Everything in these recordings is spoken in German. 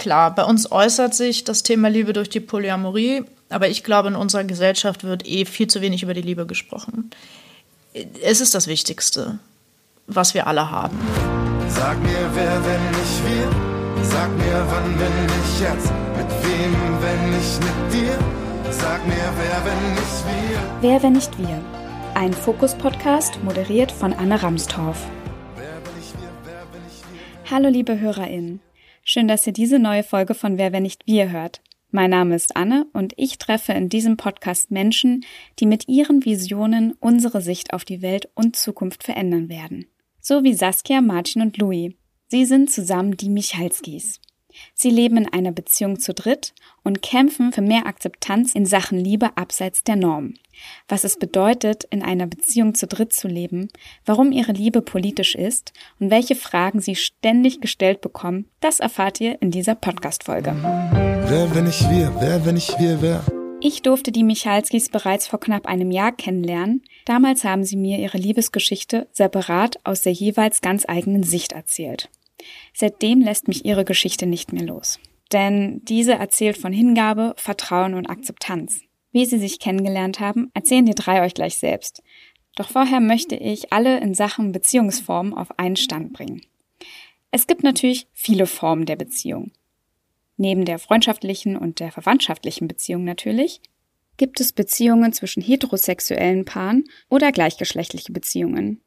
klar, bei uns äußert sich das Thema Liebe durch die Polyamorie, aber ich glaube, in unserer Gesellschaft wird eh viel zu wenig über die Liebe gesprochen. Es ist das Wichtigste, was wir alle haben. Sag mir, wer, wenn nicht wir? Sag mir, wann, wenn nicht jetzt? Mit wem, wenn nicht mit dir? Sag mir, wer, wenn nicht wir? Wer, wenn nicht wir? Ein Fokus-Podcast, moderiert von Anne Ramstorff. Hallo, liebe HörerInnen. Schön, dass ihr diese neue Folge von Wer, wenn nicht wir hört. Mein Name ist Anne und ich treffe in diesem Podcast Menschen, die mit ihren Visionen unsere Sicht auf die Welt und Zukunft verändern werden. So wie Saskia, Martin und Louis. Sie sind zusammen die Michalskis. Sie leben in einer Beziehung zu dritt und kämpfen für mehr Akzeptanz in Sachen Liebe abseits der Norm. Was es bedeutet, in einer Beziehung zu dritt zu leben, warum ihre Liebe politisch ist und welche Fragen sie ständig gestellt bekommen, das erfahrt ihr in dieser Podcast-Folge. Wer, wenn ich wir? Wer, wenn ich wir, wer? Ich durfte die Michalskis bereits vor knapp einem Jahr kennenlernen. Damals haben sie mir ihre Liebesgeschichte separat aus der jeweils ganz eigenen Sicht erzählt. Seitdem lässt mich ihre Geschichte nicht mehr los. Denn diese erzählt von Hingabe, Vertrauen und Akzeptanz. Wie sie sich kennengelernt haben, erzählen die drei euch gleich selbst. Doch vorher möchte ich alle in Sachen Beziehungsformen auf einen Stand bringen. Es gibt natürlich viele Formen der Beziehung. Neben der freundschaftlichen und der verwandtschaftlichen Beziehung natürlich, gibt es Beziehungen zwischen heterosexuellen Paaren oder gleichgeschlechtliche Beziehungen.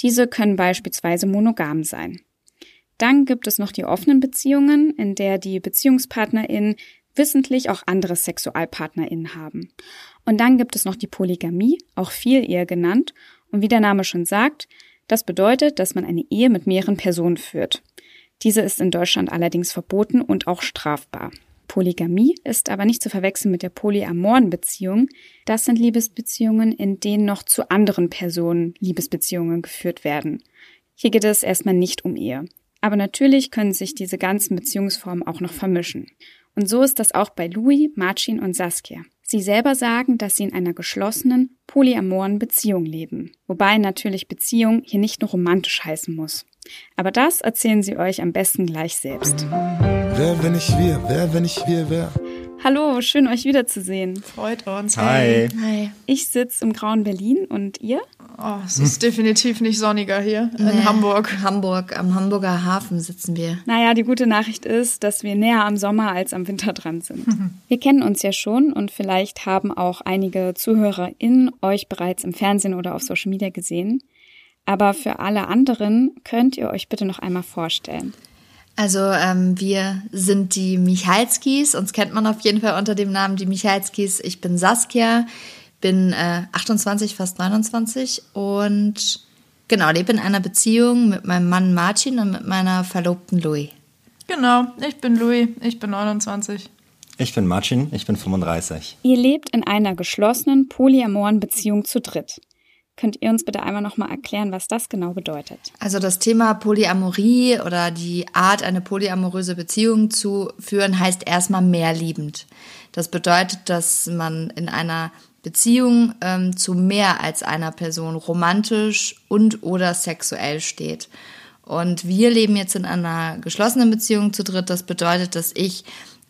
Diese können beispielsweise monogam sein. Dann gibt es noch die offenen Beziehungen, in der die BeziehungspartnerInnen wissentlich auch andere SexualpartnerInnen haben. Und dann gibt es noch die Polygamie, auch viel eher genannt. Und wie der Name schon sagt, das bedeutet, dass man eine Ehe mit mehreren Personen führt. Diese ist in Deutschland allerdings verboten und auch strafbar. Polygamie ist aber nicht zu verwechseln mit der polyamoren Beziehung. Das sind Liebesbeziehungen, in denen noch zu anderen Personen Liebesbeziehungen geführt werden. Hier geht es erstmal nicht um Ehe. Aber natürlich können sich diese ganzen Beziehungsformen auch noch vermischen. Und so ist das auch bei Louis, Marcin und Saskia. Sie selber sagen, dass sie in einer geschlossenen, polyamoren Beziehung leben. Wobei natürlich Beziehung hier nicht nur romantisch heißen muss. Aber das erzählen sie euch am besten gleich selbst. Wer, wenn nicht wir? Wer, wenn nicht wir, wer? Hallo, schön euch wiederzusehen. Freut uns. Hi. Hi. Ich sitze im grauen Berlin und ihr? Oh, es ist definitiv nicht sonniger hier in Nee, Hamburg. Hamburg, am Hamburger Hafen sitzen wir. Naja, die gute Nachricht ist, dass wir näher am Sommer als am Winter dran sind. Wir kennen uns ja schon und vielleicht haben auch einige ZuhörerInnen euch bereits im Fernsehen oder auf Social Media gesehen. Aber für alle anderen könnt ihr euch bitte noch einmal vorstellen. Also ähm, wir sind die Michalskis. Uns kennt man auf jeden Fall unter dem Namen die Michalskis. Ich bin Saskia, bin äh, 28, fast 29 und genau, lebe in einer Beziehung mit meinem Mann Martin und mit meiner Verlobten Louis. Genau, ich bin Louis, ich bin 29. Ich bin Marcin, ich bin 35. Ihr lebt in einer geschlossenen, polyamoren Beziehung zu dritt. Könnt ihr uns bitte einmal nochmal erklären, was das genau bedeutet? Also das Thema Polyamorie oder die Art, eine polyamoröse Beziehung zu führen, heißt erstmal mehr liebend. Das bedeutet, dass man in einer Beziehung ähm, zu mehr als einer Person romantisch und oder sexuell steht. Und wir leben jetzt in einer geschlossenen Beziehung zu dritt. Das bedeutet, dass ich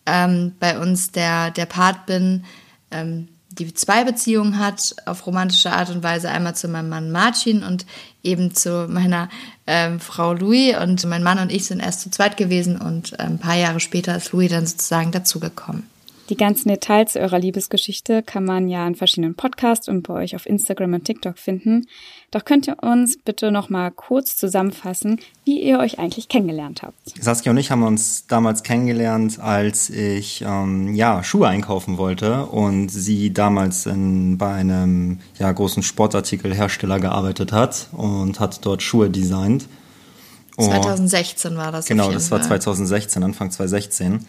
ähm, bei uns der, der Part bin, ähm, die zwei Beziehungen hat auf romantische Art und Weise. Einmal zu meinem Mann Martin und eben zu meiner ähm, Frau Louis. Und mein Mann und ich sind erst zu zweit gewesen und ähm, ein paar Jahre später ist Louis dann sozusagen dazugekommen. Die ganzen Details zu eurer Liebesgeschichte kann man ja in verschiedenen Podcasts und bei euch auf Instagram und TikTok finden. Doch könnt ihr uns bitte noch mal kurz zusammenfassen, wie ihr euch eigentlich kennengelernt habt. Saskia und ich haben uns damals kennengelernt, als ich ähm, ja, Schuhe einkaufen wollte und sie damals in, bei einem ja, großen Sportartikelhersteller gearbeitet hat und hat dort Schuhe designt. Und- 2016 war das. auf Genau, jeden das war Fall. 2016, Anfang 2016.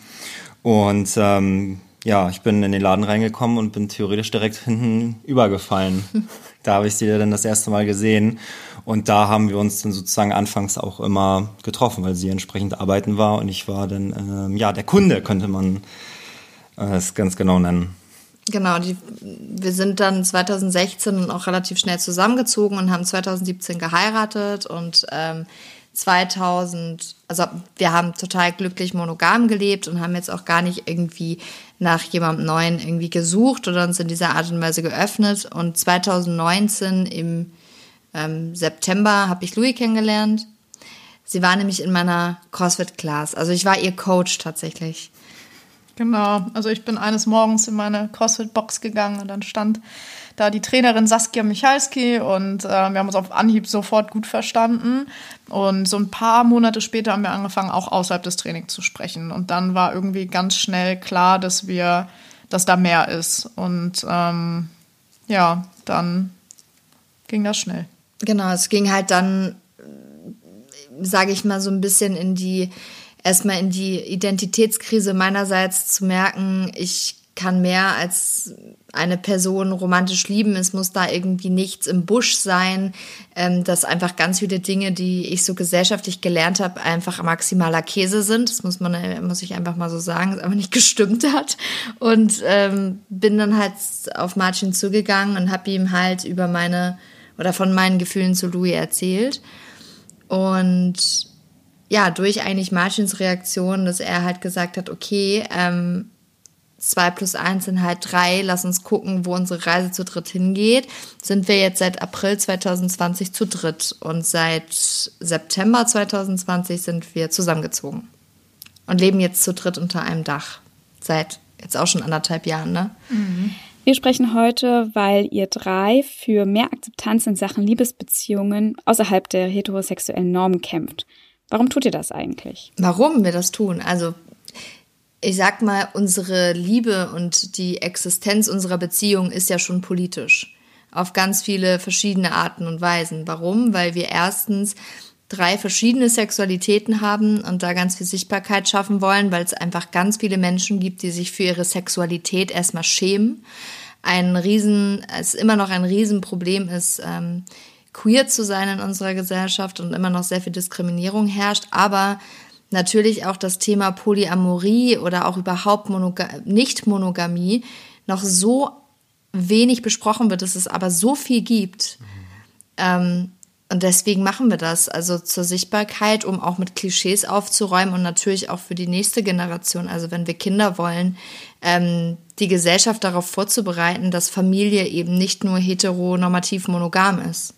Und ähm, ja, ich bin in den Laden reingekommen und bin theoretisch direkt hinten übergefallen. da habe ich sie dann das erste Mal gesehen. Und da haben wir uns dann sozusagen anfangs auch immer getroffen, weil sie entsprechend arbeiten war und ich war dann, ähm, ja, der Kunde, könnte man äh, es ganz genau nennen. Genau, die, wir sind dann 2016 auch relativ schnell zusammengezogen und haben 2017 geheiratet und ähm, 2000, also wir haben total glücklich monogam gelebt und haben jetzt auch gar nicht irgendwie nach jemandem Neuen irgendwie gesucht oder uns in dieser Art und Weise geöffnet. Und 2019 im ähm, September habe ich Louis kennengelernt. Sie war nämlich in meiner CrossFit-Class. Also ich war ihr Coach tatsächlich. Genau, also ich bin eines Morgens in meine CrossFit-Box gegangen und dann stand da die Trainerin Saskia Michalski und äh, wir haben uns auf Anhieb sofort gut verstanden. Und so ein paar Monate später haben wir angefangen, auch außerhalb des Trainings zu sprechen. Und dann war irgendwie ganz schnell klar, dass wir, dass da mehr ist. Und ähm, ja, dann ging das schnell. Genau, es ging halt dann, sage ich mal, so ein bisschen in die, erstmal in die Identitätskrise meinerseits zu merken, ich kann mehr als eine Person romantisch lieben. Es muss da irgendwie nichts im Busch sein, ähm, dass einfach ganz viele Dinge, die ich so gesellschaftlich gelernt habe, einfach maximaler Käse sind. Das muss man, äh, muss ich einfach mal so sagen, es einfach nicht gestimmt hat. Und ähm, bin dann halt auf Martin zugegangen und habe ihm halt über meine oder von meinen Gefühlen zu Louis erzählt. Und ja, durch eigentlich Martins Reaktion, dass er halt gesagt hat, okay, ähm, 2 plus 1 sind halt 3, lass uns gucken, wo unsere Reise zu dritt hingeht, sind wir jetzt seit April 2020 zu dritt und seit September 2020 sind wir zusammengezogen und leben jetzt zu dritt unter einem Dach. Seit jetzt auch schon anderthalb Jahren, ne? Mhm. Wir sprechen heute, weil ihr drei für mehr Akzeptanz in Sachen Liebesbeziehungen außerhalb der heterosexuellen Normen kämpft. Warum tut ihr das eigentlich? Warum wir das tun? Also ich sag mal, unsere Liebe und die Existenz unserer Beziehung ist ja schon politisch. Auf ganz viele verschiedene Arten und Weisen. Warum? Weil wir erstens drei verschiedene Sexualitäten haben und da ganz viel Sichtbarkeit schaffen wollen, weil es einfach ganz viele Menschen gibt, die sich für ihre Sexualität erstmal schämen. Ein Riesen, es immer noch ein Riesenproblem ist, ähm, queer zu sein in unserer Gesellschaft und immer noch sehr viel Diskriminierung herrscht, aber natürlich auch das Thema Polyamorie oder auch überhaupt Monoga Nicht-Monogamie noch so wenig besprochen wird, dass es aber so viel gibt. Mhm. Ähm, und deswegen machen wir das, also zur Sichtbarkeit, um auch mit Klischees aufzuräumen und natürlich auch für die nächste Generation, also wenn wir Kinder wollen, ähm, die Gesellschaft darauf vorzubereiten, dass Familie eben nicht nur heteronormativ monogam ist.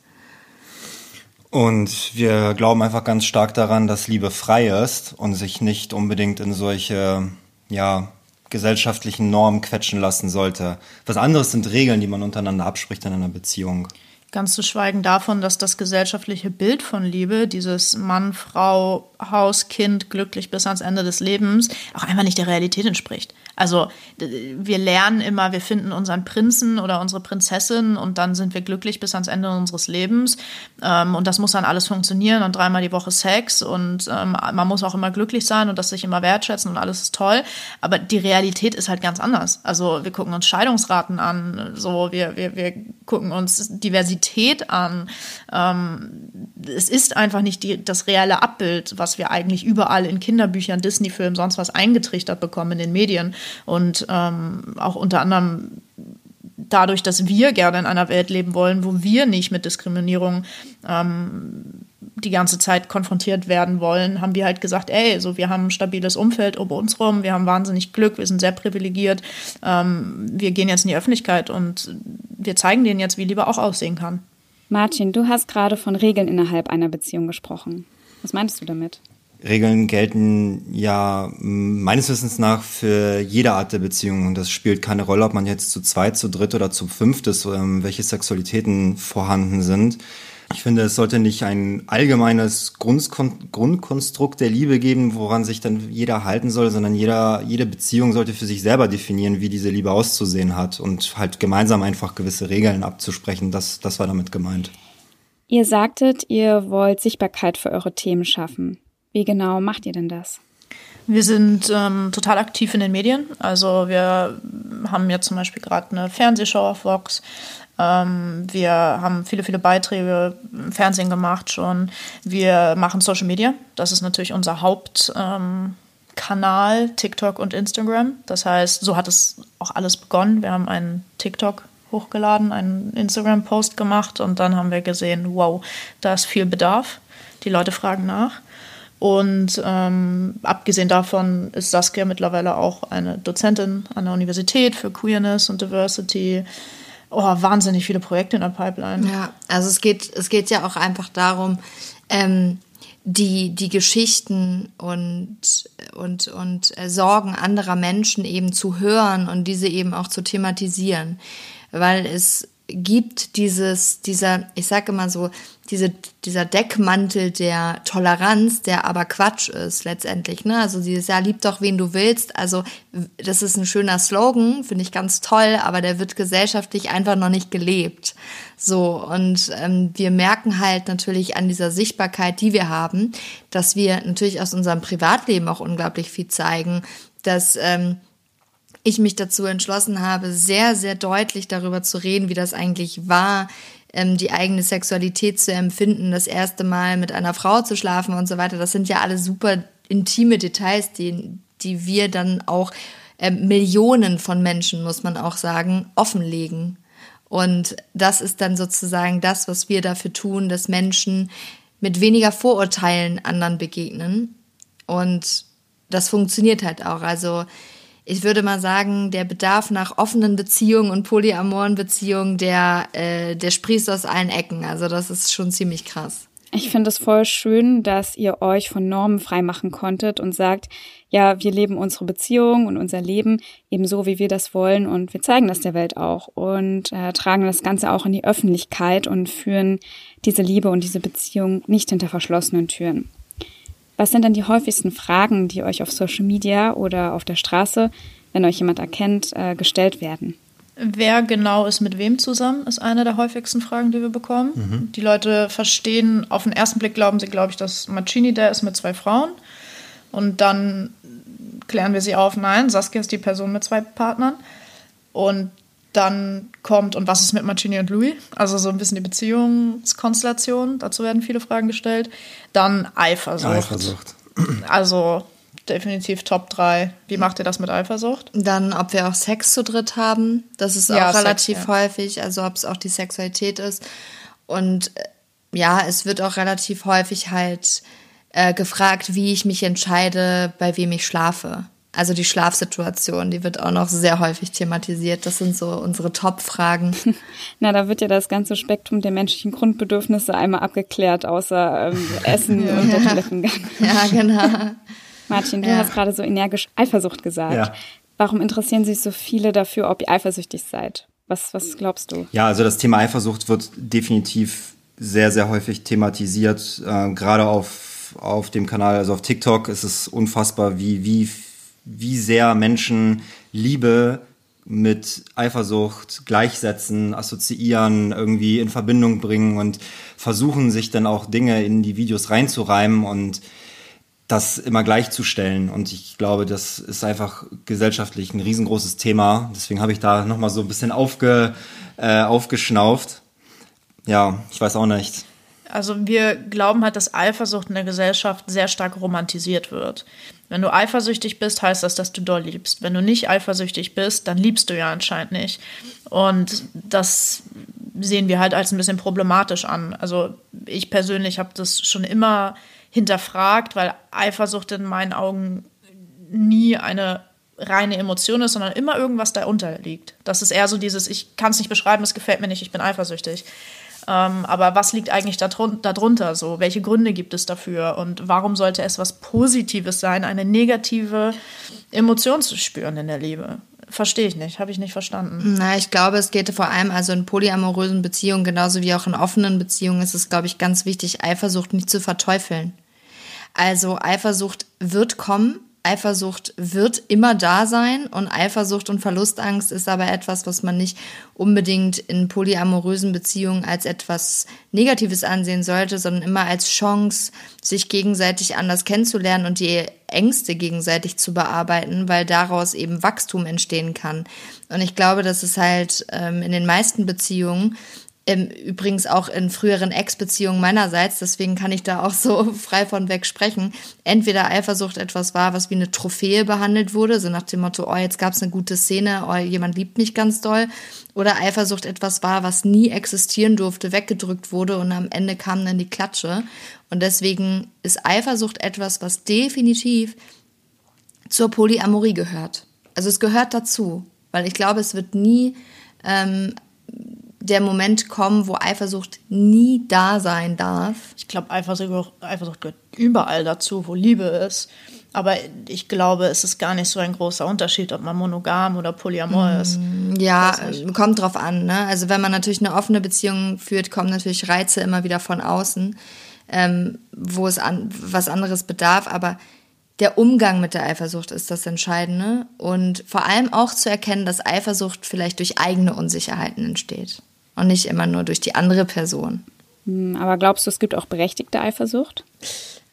Und wir glauben einfach ganz stark daran, dass Liebe frei ist und sich nicht unbedingt in solche, ja, gesellschaftlichen Normen quetschen lassen sollte. Was anderes sind Regeln, die man untereinander abspricht in einer Beziehung. Ganz zu schweigen davon, dass das gesellschaftliche Bild von Liebe, dieses Mann, Frau, Haus, Kind, glücklich bis ans Ende des Lebens, auch einfach nicht der Realität entspricht. Also wir lernen immer, wir finden unseren Prinzen oder unsere Prinzessin und dann sind wir glücklich bis ans Ende unseres Lebens. Ähm, und das muss dann alles funktionieren und dreimal die Woche Sex und ähm, man muss auch immer glücklich sein und das sich immer wertschätzen und alles ist toll. Aber die Realität ist halt ganz anders. Also wir gucken uns Scheidungsraten an, so wir, wir, wir gucken uns Diversität an. Ähm, es ist einfach nicht die, das reelle Abbild, was wir eigentlich überall in Kinderbüchern, Disney-Filmen, sonst was eingetrichtert bekommen in den Medien. Und ähm, auch unter anderem dadurch, dass wir gerne in einer Welt leben wollen, wo wir nicht mit Diskriminierung ähm, die ganze Zeit konfrontiert werden wollen, haben wir halt gesagt, ey, so wir haben ein stabiles Umfeld um uns rum, wir haben wahnsinnig Glück, wir sind sehr privilegiert, ähm, wir gehen jetzt in die Öffentlichkeit und wir zeigen denen jetzt, wie Liebe auch aussehen kann. Martin, du hast gerade von Regeln innerhalb einer Beziehung gesprochen. Was meinst du damit? Regeln gelten ja meines Wissens nach für jede Art der Beziehung. Und das spielt keine Rolle, ob man jetzt zu zweit, zu dritt oder zu fünft ist, ähm, welche Sexualitäten vorhanden sind. Ich finde, es sollte nicht ein allgemeines Grundkon Grundkonstrukt der Liebe geben, woran sich dann jeder halten soll, sondern jeder, jede Beziehung sollte für sich selber definieren, wie diese Liebe auszusehen hat und halt gemeinsam einfach gewisse Regeln abzusprechen. Das, das war damit gemeint. Ihr sagtet, ihr wollt Sichtbarkeit für eure Themen schaffen. Wie genau macht ihr denn das? Wir sind ähm, total aktiv in den Medien. Also wir haben jetzt zum Beispiel gerade eine Fernsehshow auf Vox. Ähm, wir haben viele, viele Beiträge im Fernsehen gemacht schon. Wir machen Social Media. Das ist natürlich unser Hauptkanal, ähm, TikTok und Instagram. Das heißt, so hat es auch alles begonnen. Wir haben einen TikTok hochgeladen, einen Instagram-Post gemacht und dann haben wir gesehen, wow, da ist viel Bedarf. Die Leute fragen nach. Und ähm, abgesehen davon ist Saskia mittlerweile auch eine Dozentin an der Universität für Queerness und Diversity. Oh, wahnsinnig viele Projekte in der Pipeline. Ja, also es geht, es geht ja auch einfach darum, ähm, die, die Geschichten und, und, und äh, Sorgen anderer Menschen eben zu hören und diese eben auch zu thematisieren. Weil es gibt dieses, dieser, ich sage immer so, diese, dieser Deckmantel der Toleranz, der aber Quatsch ist letztendlich. Ne? Also dieses Ja, lieb doch, wen du willst. Also das ist ein schöner Slogan, finde ich ganz toll, aber der wird gesellschaftlich einfach noch nicht gelebt. So, und ähm, wir merken halt natürlich an dieser Sichtbarkeit, die wir haben, dass wir natürlich aus unserem Privatleben auch unglaublich viel zeigen, dass ähm, ich mich dazu entschlossen habe, sehr, sehr deutlich darüber zu reden, wie das eigentlich war, ähm, die eigene Sexualität zu empfinden, das erste Mal mit einer Frau zu schlafen und so weiter. Das sind ja alle super intime Details, die, die wir dann auch äh, Millionen von Menschen, muss man auch sagen, offenlegen. Und das ist dann sozusagen das, was wir dafür tun, dass Menschen mit weniger Vorurteilen anderen begegnen. Und das funktioniert halt auch. Also ich würde mal sagen, der Bedarf nach offenen Beziehungen und polyamoren Beziehungen, der, äh, der sprießt aus allen Ecken. Also das ist schon ziemlich krass. Ich finde es voll schön, dass ihr euch von Normen freimachen konntet und sagt, ja, wir leben unsere Beziehung und unser Leben eben so, wie wir das wollen und wir zeigen das der Welt auch und äh, tragen das Ganze auch in die Öffentlichkeit und führen diese Liebe und diese Beziehung nicht hinter verschlossenen Türen. Was sind denn die häufigsten Fragen, die euch auf Social Media oder auf der Straße, wenn euch jemand erkennt, äh, gestellt werden? Wer genau ist mit wem zusammen, ist eine der häufigsten Fragen, die wir bekommen. Mhm. Die Leute verstehen, auf den ersten Blick glauben sie, glaube ich, dass Mancini der ist mit zwei Frauen. Und dann klären wir sie auf, nein, Saskia ist die Person mit zwei Partnern. Und dann kommt, und was ist mit Martini und Louis? Also so ein bisschen die Beziehungskonstellation, dazu werden viele Fragen gestellt. Dann Eifersucht. Eifersucht. Also definitiv Top 3. Wie macht ihr das mit Eifersucht? Dann, ob wir auch Sex zu dritt haben. Das ist ja, auch relativ Sex, ja. häufig, also ob es auch die Sexualität ist. Und äh, ja, es wird auch relativ häufig halt äh, gefragt, wie ich mich entscheide, bei wem ich schlafe. Also die Schlafsituation, die wird auch noch sehr häufig thematisiert. Das sind so unsere Top-Fragen. Na, da wird ja das ganze Spektrum der menschlichen Grundbedürfnisse einmal abgeklärt, außer ähm, Essen ja. und der Toilettengang. Ja, genau. Martin, du ja. hast gerade so energisch Eifersucht gesagt. Ja. Warum interessieren sich so viele dafür, ob ihr eifersüchtig seid? Was, was glaubst du? Ja, also das Thema Eifersucht wird definitiv sehr, sehr häufig thematisiert. Äh, gerade auf, auf dem Kanal, also auf TikTok ist es unfassbar, wie, wie wie sehr Menschen Liebe mit Eifersucht gleichsetzen, assoziieren, irgendwie in Verbindung bringen und versuchen sich dann auch Dinge in die Videos reinzureimen und das immer gleichzustellen. Und ich glaube, das ist einfach gesellschaftlich ein riesengroßes Thema. Deswegen habe ich da nochmal so ein bisschen aufge, äh, aufgeschnauft. Ja, ich weiß auch nicht. Also wir glauben halt, dass Eifersucht in der Gesellschaft sehr stark romantisiert wird. Wenn du eifersüchtig bist, heißt das, dass du doll liebst. Wenn du nicht eifersüchtig bist, dann liebst du ja anscheinend nicht. Und das sehen wir halt als ein bisschen problematisch an. Also ich persönlich habe das schon immer hinterfragt, weil Eifersucht in meinen Augen nie eine reine Emotion ist, sondern immer irgendwas darunter liegt. Das ist eher so dieses, ich kann es nicht beschreiben, es gefällt mir nicht, ich bin eifersüchtig. Ähm, aber was liegt eigentlich darunter? So, welche Gründe gibt es dafür? Und warum sollte es was Positives sein, eine negative Emotion zu spüren in der Liebe? Verstehe ich nicht, habe ich nicht verstanden. Na, ich glaube, es geht vor allem also in polyamorösen Beziehungen, genauso wie auch in offenen Beziehungen, ist es, glaube ich, ganz wichtig, Eifersucht nicht zu verteufeln. Also Eifersucht wird kommen, Eifersucht wird immer da sein und Eifersucht und Verlustangst ist aber etwas, was man nicht unbedingt in polyamorösen Beziehungen als etwas Negatives ansehen sollte, sondern immer als Chance, sich gegenseitig anders kennenzulernen und die Ängste gegenseitig zu bearbeiten, weil daraus eben Wachstum entstehen kann. Und ich glaube, dass es halt ähm, in den meisten Beziehungen übrigens auch in früheren Ex-Beziehungen meinerseits, deswegen kann ich da auch so frei von weg sprechen. Entweder Eifersucht etwas war, was wie eine Trophäe behandelt wurde, so nach dem Motto, oh, jetzt gab es eine gute Szene, oh, jemand liebt mich ganz doll. Oder Eifersucht etwas war, was nie existieren durfte, weggedrückt wurde und am Ende kam dann die Klatsche. Und deswegen ist Eifersucht etwas, was definitiv zur Polyamorie gehört. Also es gehört dazu, weil ich glaube, es wird nie ähm, der Moment kommen, wo Eifersucht nie da sein darf. Ich glaube, Eifersucht, Eifersucht gehört überall dazu, wo Liebe ist. Aber ich glaube, es ist gar nicht so ein großer Unterschied, ob man monogam oder polyamor ist. Ja, kommt drauf an. Ne? Also wenn man natürlich eine offene Beziehung führt, kommen natürlich Reize immer wieder von außen, ähm, wo es an, was anderes bedarf. Aber der Umgang mit der Eifersucht ist das Entscheidende. Und vor allem auch zu erkennen, dass Eifersucht vielleicht durch eigene Unsicherheiten entsteht. Und nicht immer nur durch die andere Person. Hm, aber glaubst du, es gibt auch berechtigte Eifersucht?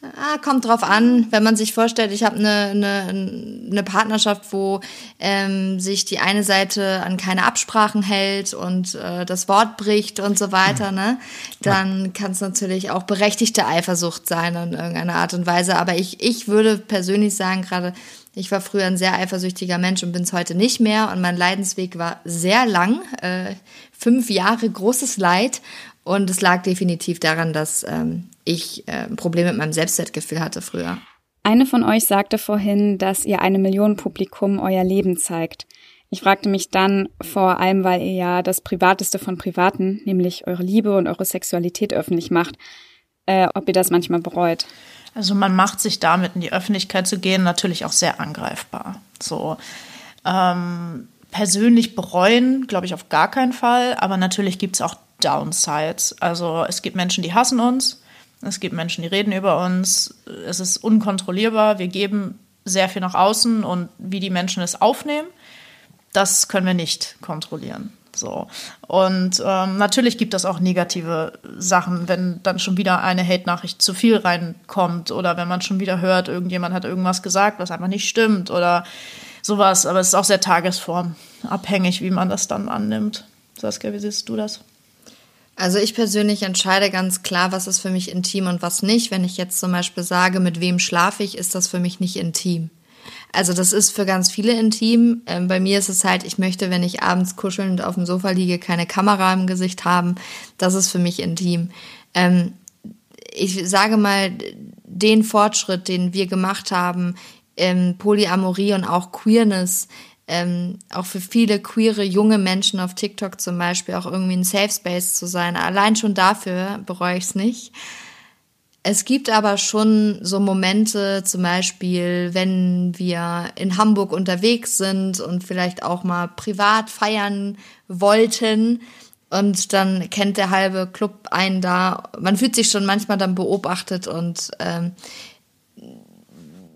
Ah, kommt drauf an, wenn man sich vorstellt, ich habe eine, eine, eine Partnerschaft, wo ähm, sich die eine Seite an keine Absprachen hält und äh, das Wort bricht und so weiter, ne? Dann kann es natürlich auch berechtigte Eifersucht sein in irgendeiner Art und Weise. Aber ich, ich würde persönlich sagen, gerade ich war früher ein sehr eifersüchtiger Mensch und bin es heute nicht mehr. Und mein Leidensweg war sehr lang, äh, fünf Jahre großes Leid. Und es lag definitiv daran, dass ähm, ich äh, ein Problem mit meinem Selbstwertgefühl hatte früher. Eine von euch sagte vorhin, dass ihr einem Millionenpublikum euer Leben zeigt. Ich fragte mich dann, vor allem weil ihr ja das Privateste von Privaten, nämlich eure Liebe und eure Sexualität öffentlich macht, äh, ob ihr das manchmal bereut. Also man macht sich damit in die Öffentlichkeit zu gehen natürlich auch sehr angreifbar. So ähm, persönlich bereuen, glaube ich, auf gar keinen Fall. Aber natürlich gibt es auch Downsides. Also es gibt Menschen, die hassen uns. Es gibt Menschen, die reden über uns. Es ist unkontrollierbar. Wir geben sehr viel nach außen und wie die Menschen es aufnehmen, das können wir nicht kontrollieren. So. Und ähm, natürlich gibt es auch negative Sachen, wenn dann schon wieder eine Hate-Nachricht zu viel reinkommt oder wenn man schon wieder hört, irgendjemand hat irgendwas gesagt, was einfach nicht stimmt oder sowas. Aber es ist auch sehr tagesformabhängig, wie man das dann annimmt. Saskia, wie siehst du das? Also ich persönlich entscheide ganz klar, was ist für mich intim und was nicht. Wenn ich jetzt zum Beispiel sage, mit wem schlafe ich, ist das für mich nicht intim. Also das ist für ganz viele intim. Ähm, bei mir ist es halt, ich möchte, wenn ich abends kuschelnd auf dem Sofa liege, keine Kamera im Gesicht haben. Das ist für mich intim. Ähm, ich sage mal, den Fortschritt, den wir gemacht haben, ähm, Polyamorie und auch Queerness, ähm, auch für viele queere junge Menschen auf TikTok zum Beispiel auch irgendwie ein Safe Space zu sein. Allein schon dafür bereue ich es nicht. Es gibt aber schon so Momente, zum Beispiel, wenn wir in Hamburg unterwegs sind und vielleicht auch mal privat feiern wollten und dann kennt der halbe Club einen da. Man fühlt sich schon manchmal dann beobachtet und ähm,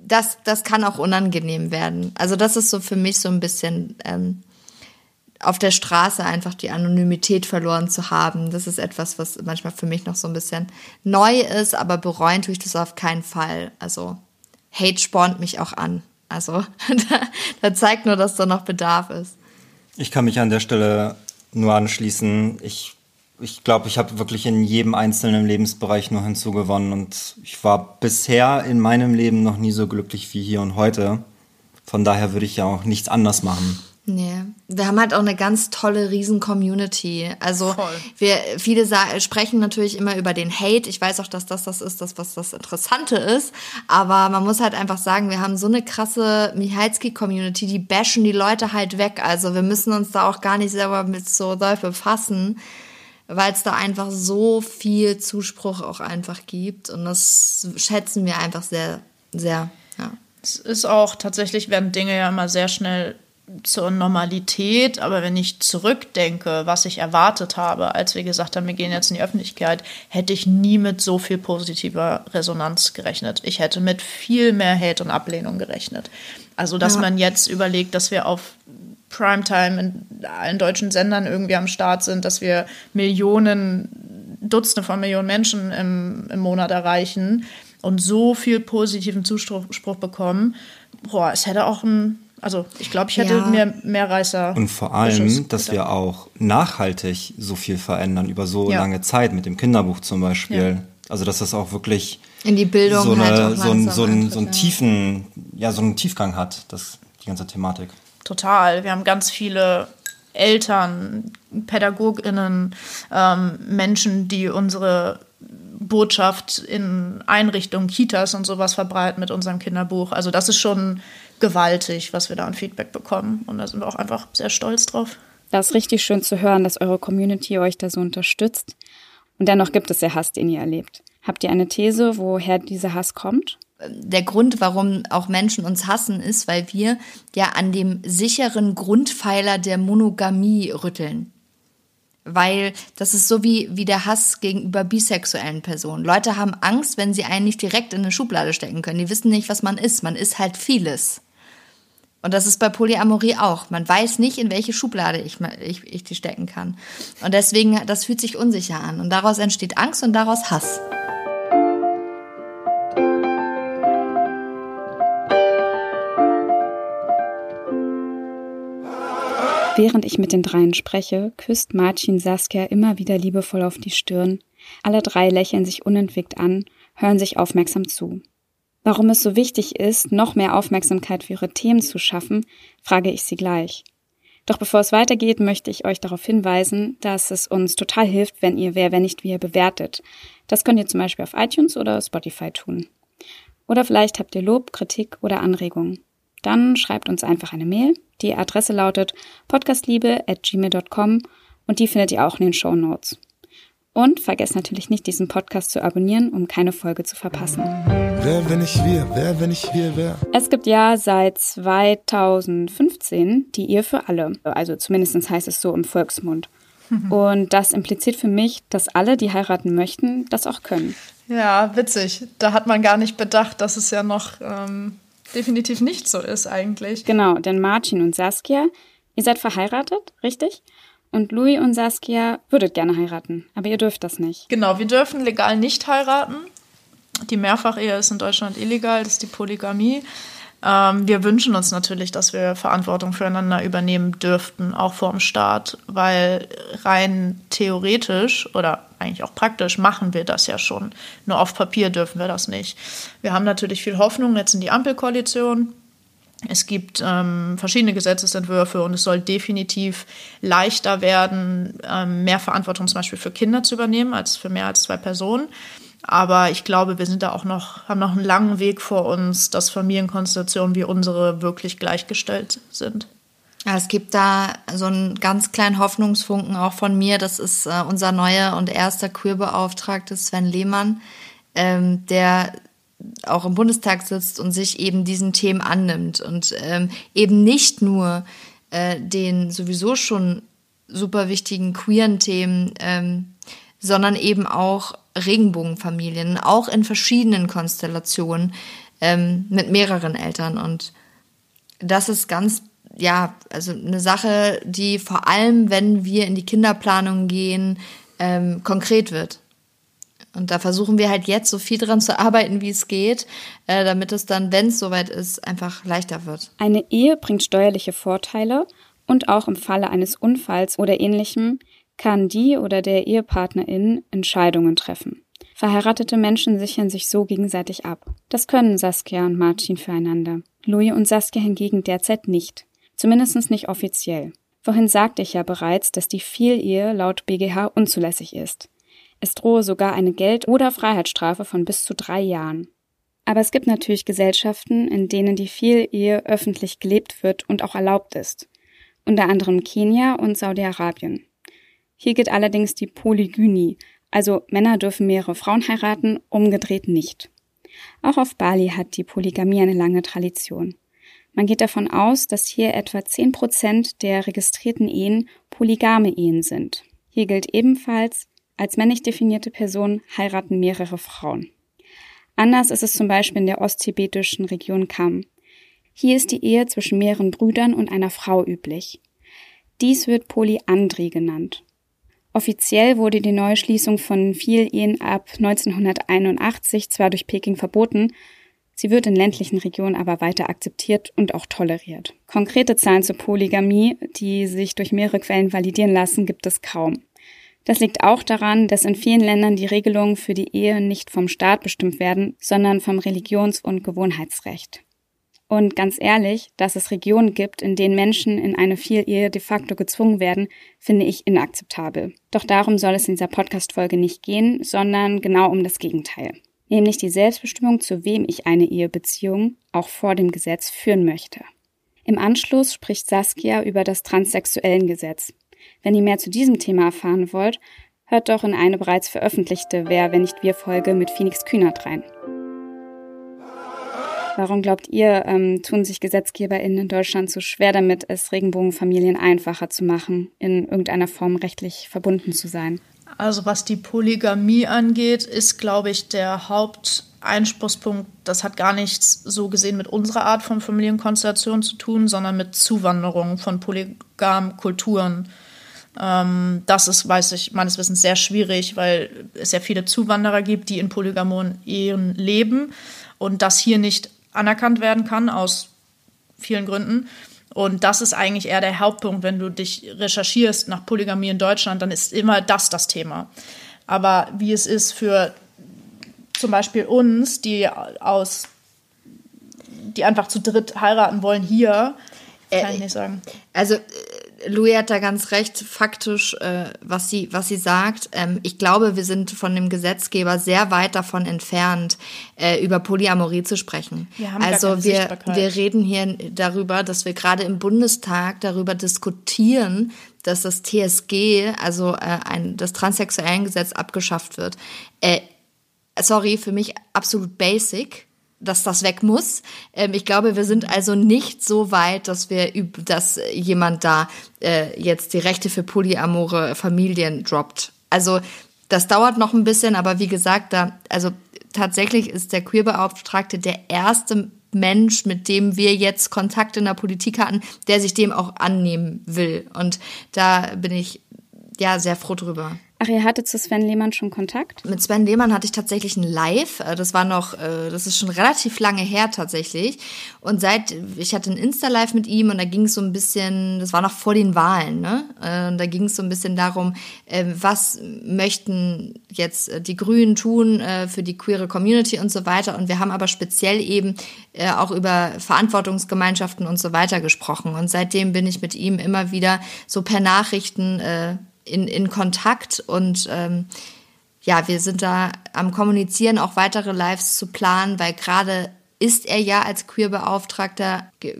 das, das kann auch unangenehm werden. Also das ist so für mich so ein bisschen ähm, auf der Straße einfach die Anonymität verloren zu haben. Das ist etwas, was manchmal für mich noch so ein bisschen neu ist, aber bereuen tue ich das auf keinen Fall. Also Hate spornt mich auch an. Also da, da zeigt nur, dass da noch Bedarf ist. Ich kann mich an der Stelle nur anschließen. Ich ich glaube, ich habe wirklich in jedem einzelnen Lebensbereich nur hinzugewonnen und ich war bisher in meinem Leben noch nie so glücklich wie hier und heute. Von daher würde ich ja auch nichts anders machen. Nee, wir haben halt auch eine ganz tolle Riesen-Community. Also Voll. wir viele sprechen natürlich immer über den Hate. Ich weiß auch, dass das das ist, das was das Interessante ist. Aber man muss halt einfach sagen, wir haben so eine krasse Michalski-Community, die bashen die Leute halt weg. Also wir müssen uns da auch gar nicht selber mit so doll befassen weil es da einfach so viel Zuspruch auch einfach gibt und das schätzen wir einfach sehr, sehr. Ja. Es ist auch tatsächlich werden Dinge ja immer sehr schnell zur Normalität, aber wenn ich zurückdenke, was ich erwartet habe, als wir gesagt haben, wir gehen jetzt in die Öffentlichkeit, hätte ich nie mit so viel positiver Resonanz gerechnet. Ich hätte mit viel mehr Hate und Ablehnung gerechnet. Also, dass ja. man jetzt überlegt, dass wir auf Primetime in allen deutschen Sendern irgendwie am Start sind, dass wir Millionen, Dutzende von Millionen Menschen im, im Monat erreichen und so viel positiven Zuspruch bekommen. Boah, es hätte auch ein, also ich glaube, ich hätte ja. mehr, mehr Reißer. Und vor allem, dass wir auch nachhaltig so viel verändern über so ja. lange Zeit mit dem Kinderbuch zum Beispiel. Ja. Also dass das auch wirklich in die Bildung so, eine, halt so, ein, so, ein, so einen tiefen, ja, so einen Tiefgang hat, das, die ganze Thematik. Total. Wir haben ganz viele Eltern, PädagogInnen, ähm, Menschen, die unsere Botschaft in Einrichtungen, Kitas und sowas verbreiten mit unserem Kinderbuch. Also das ist schon gewaltig, was wir da an Feedback bekommen. Und da sind wir auch einfach sehr stolz drauf. Das ist richtig schön zu hören, dass eure Community euch da so unterstützt. Und dennoch gibt es ja Hass, den ihr erlebt. Habt ihr eine These, woher dieser Hass kommt? Der Grund, warum auch Menschen uns hassen, ist, weil wir ja an dem sicheren Grundpfeiler der Monogamie rütteln. Weil das ist so wie, wie der Hass gegenüber bisexuellen Personen. Leute haben Angst, wenn sie einen nicht direkt in eine Schublade stecken können. Die wissen nicht, was man ist. Man ist halt vieles. Und das ist bei Polyamorie auch. Man weiß nicht, in welche Schublade ich, ich, ich die stecken kann. Und deswegen, das fühlt sich unsicher an. Und daraus entsteht Angst und daraus Hass. Während ich mit den dreien spreche, küsst Martin Saskia immer wieder liebevoll auf die Stirn. Alle drei lächeln sich unentwegt an, hören sich aufmerksam zu. Warum es so wichtig ist, noch mehr Aufmerksamkeit für ihre Themen zu schaffen, frage ich sie gleich. Doch bevor es weitergeht, möchte ich euch darauf hinweisen, dass es uns total hilft, wenn ihr Wer, wenn nicht wir bewertet. Das könnt ihr zum Beispiel auf iTunes oder Spotify tun. Oder vielleicht habt ihr Lob, Kritik oder Anregungen. Dann schreibt uns einfach eine Mail. Die Adresse lautet podcastliebe.gmail.com und die findet ihr auch in den Show Notes. Und vergesst natürlich nicht, diesen Podcast zu abonnieren, um keine Folge zu verpassen. Wer, wenn ich wir? Wer, wenn ich wir, wer? Es gibt ja seit 2015 die Ehe für alle. Also zumindest heißt es so im Volksmund. Und das impliziert für mich, dass alle, die heiraten möchten, das auch können. Ja, witzig. Da hat man gar nicht bedacht, dass es ja noch ähm, definitiv nicht so ist eigentlich. Genau, denn Martin und Saskia, ihr seid verheiratet, richtig? Und Louis und Saskia würdet gerne heiraten, aber ihr dürft das nicht. Genau, wir dürfen legal nicht heiraten. Die Mehrfachehe ist in Deutschland illegal, das ist die Polygamie. Ähm, wir wünschen uns natürlich, dass wir Verantwortung füreinander übernehmen dürften, auch vor dem Staat, weil rein theoretisch oder eigentlich auch praktisch machen wir das ja schon. Nur auf Papier dürfen wir das nicht. Wir haben natürlich viel Hoffnung jetzt in die Ampelkoalition es gibt ähm, verschiedene Gesetzesentwürfe und es soll definitiv leichter werden, ähm, mehr Verantwortung zum Beispiel für Kinder zu übernehmen als für mehr als zwei Personen. Aber ich glaube, wir sind da auch noch, haben noch einen langen Weg vor uns, dass Familienkonstellationen wie unsere wirklich gleichgestellt sind. Ja, es gibt da so einen ganz kleinen Hoffnungsfunken auch von mir. Das ist äh, unser neuer und erster Queerbeauftragte Sven Lehmann, ähm, der auch im Bundestag sitzt und sich eben diesen Themen annimmt und ähm, eben nicht nur äh, den sowieso schon super wichtigen queeren Themen, ähm, sondern eben auch Regenbogenfamilien, auch in verschiedenen Konstellationen ähm, mit mehreren Eltern. Und das ist ganz, ja, also eine Sache, die vor allem, wenn wir in die Kinderplanung gehen, ähm, konkret wird. Und da versuchen wir halt jetzt so viel dran zu arbeiten, wie es geht, äh, damit es dann, wenn es soweit ist, einfach leichter wird. Eine Ehe bringt steuerliche Vorteile und auch im Falle eines Unfalls oder ähnlichem kann die oder der Ehepartnerin Entscheidungen treffen. Verheiratete Menschen sichern sich so gegenseitig ab. Das können Saskia und Martin füreinander. Louis und Saskia hingegen derzeit nicht. Zumindest nicht offiziell. Vorhin sagte ich ja bereits, dass die Vielehe laut BGH unzulässig ist. Es drohe sogar eine Geld- oder Freiheitsstrafe von bis zu drei Jahren. Aber es gibt natürlich Gesellschaften, in denen die Vielehe öffentlich gelebt wird und auch erlaubt ist. Unter anderem Kenia und Saudi-Arabien. Hier gilt allerdings die Polygynie, also Männer dürfen mehrere Frauen heiraten, umgedreht nicht. Auch auf Bali hat die Polygamie eine lange Tradition. Man geht davon aus, dass hier etwa zehn Prozent der registrierten Ehen polygame Ehen sind. Hier gilt ebenfalls, als männlich definierte Person heiraten mehrere Frauen. Anders ist es zum Beispiel in der osttibetischen Region Kam. Hier ist die Ehe zwischen mehreren Brüdern und einer Frau üblich. Dies wird Polyandrie genannt. Offiziell wurde die Neuschließung von vielen Ehen ab 1981 zwar durch Peking verboten, sie wird in ländlichen Regionen aber weiter akzeptiert und auch toleriert. Konkrete Zahlen zur Polygamie, die sich durch mehrere Quellen validieren lassen, gibt es kaum. Das liegt auch daran, dass in vielen Ländern die Regelungen für die Ehe nicht vom Staat bestimmt werden, sondern vom Religions- und Gewohnheitsrecht. Und ganz ehrlich, dass es Regionen gibt, in denen Menschen in eine Vielehe de facto gezwungen werden, finde ich inakzeptabel. Doch darum soll es in dieser Podcast-Folge nicht gehen, sondern genau um das Gegenteil. Nämlich die Selbstbestimmung, zu wem ich eine Ehebeziehung auch vor dem Gesetz führen möchte. Im Anschluss spricht Saskia über das Transsexuellengesetz. Wenn ihr mehr zu diesem Thema erfahren wollt, hört doch in eine bereits veröffentlichte Wer, wenn nicht wir Folge mit Phoenix Kühnert rein. Warum glaubt ihr, ähm, tun sich GesetzgeberInnen in Deutschland so schwer damit, es Regenbogenfamilien einfacher zu machen, in irgendeiner Form rechtlich verbunden zu sein? Also was die Polygamie angeht, ist, glaube ich, der Haupteinspruchspunkt, das hat gar nichts so gesehen mit unserer Art von Familienkonstellation zu tun, sondern mit Zuwanderung von polygamen Kulturen. Ähm, das ist, weiß ich, meines Wissens sehr schwierig, weil es ja viele Zuwanderer gibt, die in polygamonen Ehen leben und das hier nicht anerkannt werden kann, aus vielen Gründen. Und das ist eigentlich eher der Hauptpunkt, wenn du dich recherchierst nach Polygamie in Deutschland, dann ist immer das das Thema. Aber wie es ist für zum Beispiel uns, die aus, die einfach zu dritt heiraten wollen hier, kann äh, ich nicht sagen. Also Louis hat da ganz recht, faktisch, äh, was, sie, was sie sagt. Ähm, ich glaube, wir sind von dem Gesetzgeber sehr weit davon entfernt, äh, über Polyamorie zu sprechen. Wir also wir, wir reden hier darüber, dass wir gerade im Bundestag darüber diskutieren, dass das TSG, also äh, ein, das Transsexuellengesetz, abgeschafft wird. Äh, sorry, für mich absolut basic dass das weg muss. Ähm, ich glaube, wir sind also nicht so weit, dass wir, dass jemand da äh, jetzt die Rechte für polyamore Familien droppt. Also das dauert noch ein bisschen, aber wie gesagt, da, also tatsächlich ist der Queerbeauftragte der erste Mensch, mit dem wir jetzt Kontakt in der Politik hatten, der sich dem auch annehmen will. Und da bin ich ja sehr froh drüber. Ach, ihr hattet zu Sven Lehmann schon Kontakt? Mit Sven Lehmann hatte ich tatsächlich ein Live. Äh, das war noch, äh, das ist schon relativ lange her tatsächlich. Und seit, ich hatte ein Insta-Live mit ihm und da ging es so ein bisschen, das war noch vor den Wahlen, ne? Äh, und da ging es so ein bisschen darum, was möchten jetzt die Grünen tun für die queere Community und so weiter. Und wir haben aber speziell eben auch über Verantwortungsgemeinschaften und so weiter gesprochen. Und seitdem bin ich mit ihm immer wieder so per Nachrichten in, in Kontakt und ähm, ja, wir sind da am Kommunizieren, auch weitere Lives zu planen, weil gerade ist er ja als Queerbeauftragter ge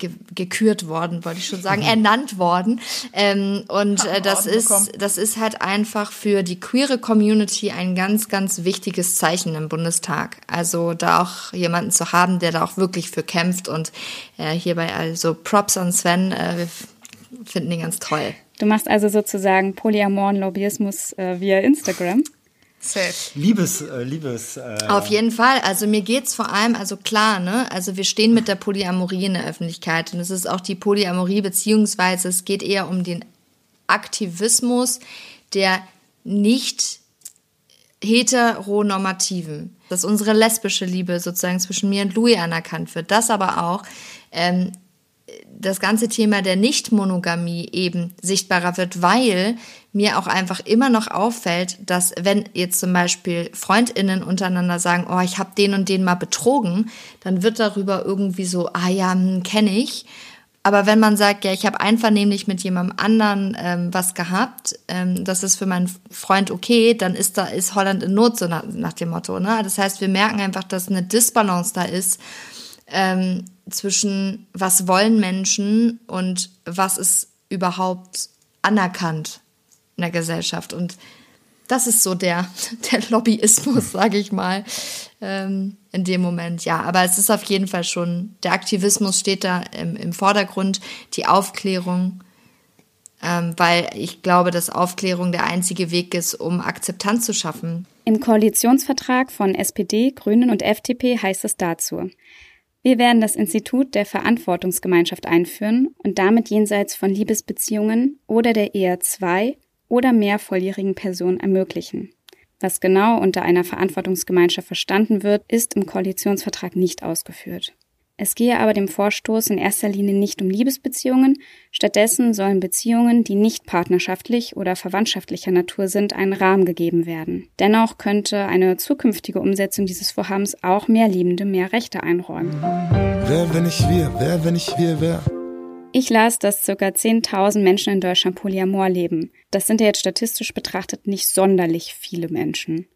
ge gekürt worden, wollte ich schon sagen, mhm. ernannt worden. Ähm, und äh, das ist, das ist halt einfach für die queere Community ein ganz, ganz wichtiges Zeichen im Bundestag. Also da auch jemanden zu haben, der da auch wirklich für kämpft und äh, hierbei also Props an Sven, äh, wir finden ihn ganz toll. Du machst also sozusagen polyamoren Lobbyismus äh, via Instagram. Safe. Liebes, äh, Liebes. Äh Auf jeden Fall. Also mir geht's vor allem, also klar, ne? Also wir stehen mit der Polyamorie in der Öffentlichkeit und es ist auch die Polyamorie beziehungsweise es geht eher um den Aktivismus der nicht heteronormativen, dass unsere lesbische Liebe sozusagen zwischen mir und Louis anerkannt wird, das aber auch ähm, das ganze Thema der Nichtmonogamie eben sichtbarer wird, weil mir auch einfach immer noch auffällt, dass wenn jetzt zum Beispiel Freundinnen untereinander sagen, oh, ich habe den und den mal betrogen, dann wird darüber irgendwie so, ah ja, hm, kenne ich. Aber wenn man sagt, ja, ich habe einvernehmlich mit jemandem anderen ähm, was gehabt, ähm, das ist für meinen Freund okay, dann ist da ist Holland in Not so nach, nach dem Motto. Ne? Das heißt, wir merken einfach, dass eine Disbalance da ist ähm, zwischen was wollen Menschen und was ist überhaupt anerkannt in der Gesellschaft. Und das ist so der, der Lobbyismus, sage ich mal, ähm, in dem Moment. Ja, aber es ist auf jeden Fall schon, der Aktivismus steht da im, im Vordergrund, die Aufklärung, ähm, weil ich glaube, dass Aufklärung der einzige Weg ist, um Akzeptanz zu schaffen. Im Koalitionsvertrag von SPD, Grünen und FDP heißt es dazu. Wir werden das Institut der Verantwortungsgemeinschaft einführen und damit jenseits von Liebesbeziehungen oder der eher zwei oder mehr volljährigen Personen ermöglichen. Was genau unter einer Verantwortungsgemeinschaft verstanden wird, ist im Koalitionsvertrag nicht ausgeführt. Es gehe aber dem Vorstoß in erster Linie nicht um Liebesbeziehungen, stattdessen sollen Beziehungen, die nicht partnerschaftlich oder verwandtschaftlicher Natur sind, einen Rahmen gegeben werden. Dennoch könnte eine zukünftige Umsetzung dieses Vorhabens auch mehr Liebende mehr Rechte einräumen. Wer, wenn nicht wir? Wer, wenn nicht wir, wer? Ich las, dass ca. 10.000 Menschen in Deutschland Polyamor leben. Das sind ja jetzt statistisch betrachtet nicht sonderlich viele Menschen.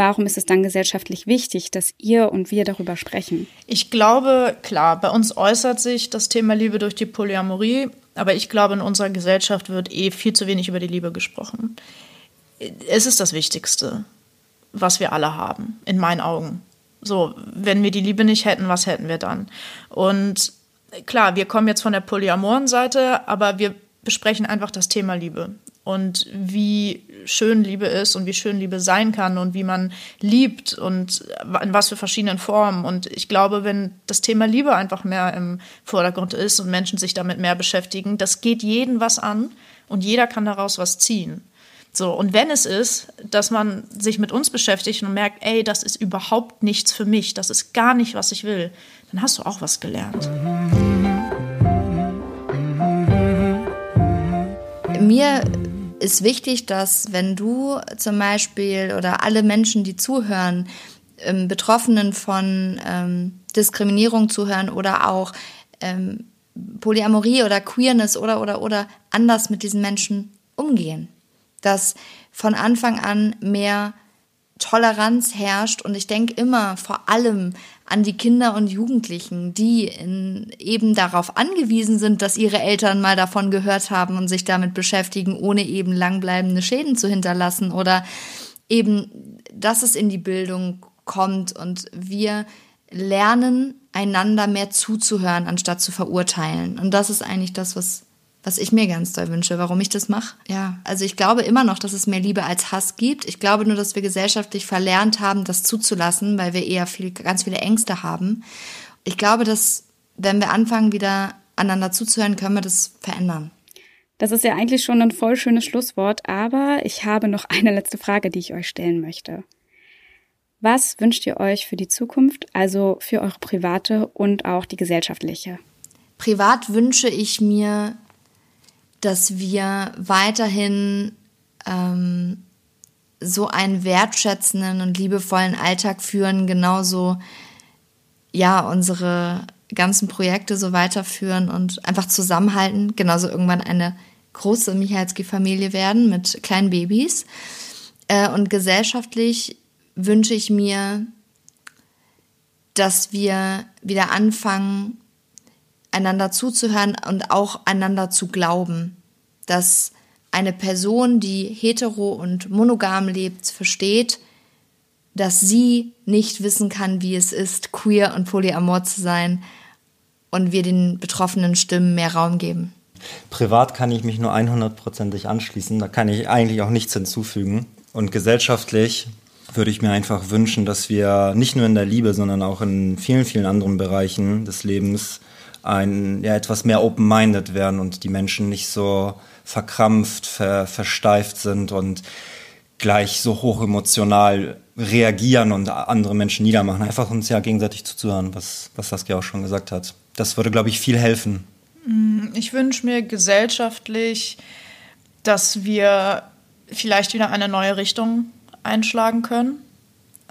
Warum ist es dann gesellschaftlich wichtig, dass ihr und wir darüber sprechen? Ich glaube, klar, bei uns äußert sich das Thema Liebe durch die Polyamorie, aber ich glaube, in unserer Gesellschaft wird eh viel zu wenig über die Liebe gesprochen. Es ist das Wichtigste, was wir alle haben, in meinen Augen. So, wenn wir die Liebe nicht hätten, was hätten wir dann? Und klar, wir kommen jetzt von der polyamoren Seite, aber wir besprechen einfach das Thema Liebe und wie schön Liebe ist und wie schön Liebe sein kann und wie man liebt und in was für verschiedenen Formen. Und ich glaube, wenn das Thema Liebe einfach mehr im Vordergrund ist und Menschen sich damit mehr beschäftigen, das geht jeden was an und jeder kann daraus was ziehen. So, und wenn es ist, dass man sich mit uns beschäftigt und merkt, ey, das ist überhaupt nichts für mich, das ist gar nicht, was ich will, dann hast du auch was gelernt. Mir ist wichtig, dass wenn du zum Beispiel oder alle Menschen, die zuhören, ähm, Betroffenen von ähm, Diskriminierung zuhören oder auch ähm, Polyamorie oder Queerness oder oder oder anders mit diesen Menschen umgehen. Dass von Anfang an mehr Toleranz herrscht und ich denke immer vor allem an die Kinder und Jugendlichen, die in, eben darauf angewiesen sind, dass ihre Eltern mal davon gehört haben und sich damit beschäftigen, ohne eben langbleibende Schäden zu hinterlassen oder eben, dass es in die Bildung kommt und wir lernen, einander mehr zuzuhören, anstatt zu verurteilen. Und das ist eigentlich das, was was ich mir ganz doll wünsche, warum ich das mache. Ja, also ich glaube immer noch, dass es mehr Liebe als Hass gibt. Ich glaube nur, dass wir gesellschaftlich verlernt haben, das zuzulassen, weil wir eher viel, ganz viele Ängste haben. Ich glaube, dass wenn wir anfangen, wieder einander zuzuhören, können wir das verändern. Das ist ja eigentlich schon ein voll schönes Schlusswort, aber ich habe noch eine letzte Frage, die ich euch stellen möchte. Was wünscht ihr euch für die Zukunft, also für eure private und auch die gesellschaftliche? Privat wünsche ich mir dass wir weiterhin ähm, so einen wertschätzenden und liebevollen Alltag führen, genauso ja unsere ganzen Projekte so weiterführen und einfach zusammenhalten, genauso irgendwann eine große Michalski-Familie werden mit kleinen Babys. Äh, und gesellschaftlich wünsche ich mir, dass wir wieder anfangen, einander zuzuhören und auch einander zu glauben, dass eine Person, die hetero und monogam lebt, versteht, dass sie nicht wissen kann, wie es ist, queer und polyamor zu sein und wir den betroffenen Stimmen mehr Raum geben. Privat kann ich mich nur 100%ig anschließen, da kann ich eigentlich auch nichts hinzufügen. Und gesellschaftlich würde ich mir einfach wünschen, dass wir nicht nur in der Liebe, sondern auch in vielen, vielen anderen Bereichen des Lebens ein, ja, etwas mehr open-minded werden und die Menschen nicht so verkrampft, ver, versteift sind und gleich so hochemotional reagieren und andere Menschen niedermachen. Einfach uns ja gegenseitig zuzuhören, was, was Saskia auch schon gesagt hat. Das würde, glaube ich, viel helfen. Mm, ich wünsche mir gesellschaftlich, dass wir vielleicht wieder eine neue Richtung einschlagen können.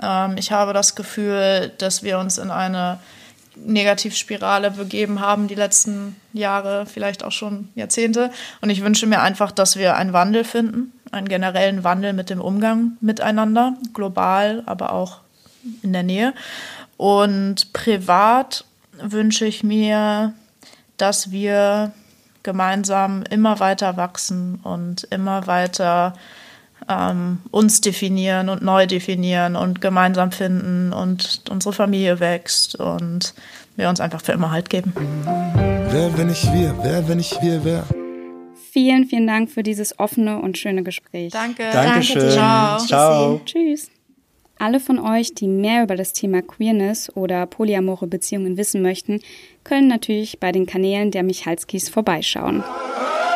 Ähm, ich habe das Gefühl, dass wir uns in eine Negativspirale begeben haben die letzten Jahre, vielleicht auch schon Jahrzehnte. Und ich wünsche mir einfach, dass wir einen Wandel finden, einen generellen Wandel mit dem Umgang miteinander, global, aber auch in der Nähe. Und privat wünsche ich mir, dass wir gemeinsam immer weiter wachsen und immer weiter ähm, uns definieren und neu definieren und gemeinsam finden und unsere Familie wächst und wir uns einfach für immer Halt geben. Wer, wenn nicht wir? Wer, wenn nicht wir, wer? Vielen, vielen Dank für dieses offene und schöne Gespräch. Danke. Dankeschön. Danke, ciao. ciao. Tschüss. Alle von euch, die mehr über das Thema Queerness oder polyamore Beziehungen wissen möchten, können natürlich bei den Kanälen der Michalskis vorbeischauen.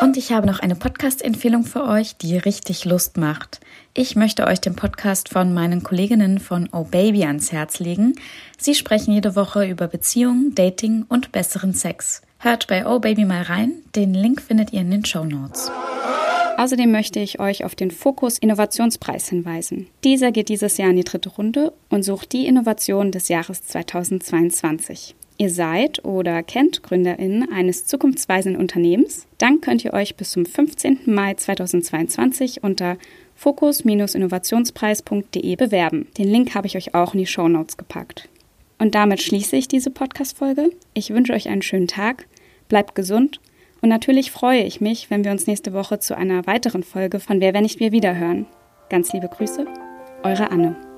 Und ich habe noch eine Podcast-Empfehlung für euch, die richtig Lust macht. Ich möchte euch den Podcast von meinen Kolleginnen von Oh Baby ans Herz legen. Sie sprechen jede Woche über Beziehungen, Dating und besseren Sex. Hört bei Oh Baby mal rein. Den Link findet ihr in den Show Notes. Außerdem möchte ich euch auf den Fokus Innovationspreis hinweisen. Dieser geht dieses Jahr in die dritte Runde und sucht die Innovation des Jahres 2022. Ihr seid oder kennt GründerInnen eines zukunftsweisenden Unternehmens, dann könnt ihr euch bis zum 15. Mai 2022 unter fokus-innovationspreis.de bewerben. Den Link habe ich euch auch in die Show Notes gepackt. Und damit schließe ich diese Podcast-Folge. Ich wünsche euch einen schönen Tag, bleibt gesund und natürlich freue ich mich, wenn wir uns nächste Woche zu einer weiteren Folge von Wer, wenn nicht wir wiederhören. Ganz liebe Grüße, eure Anne.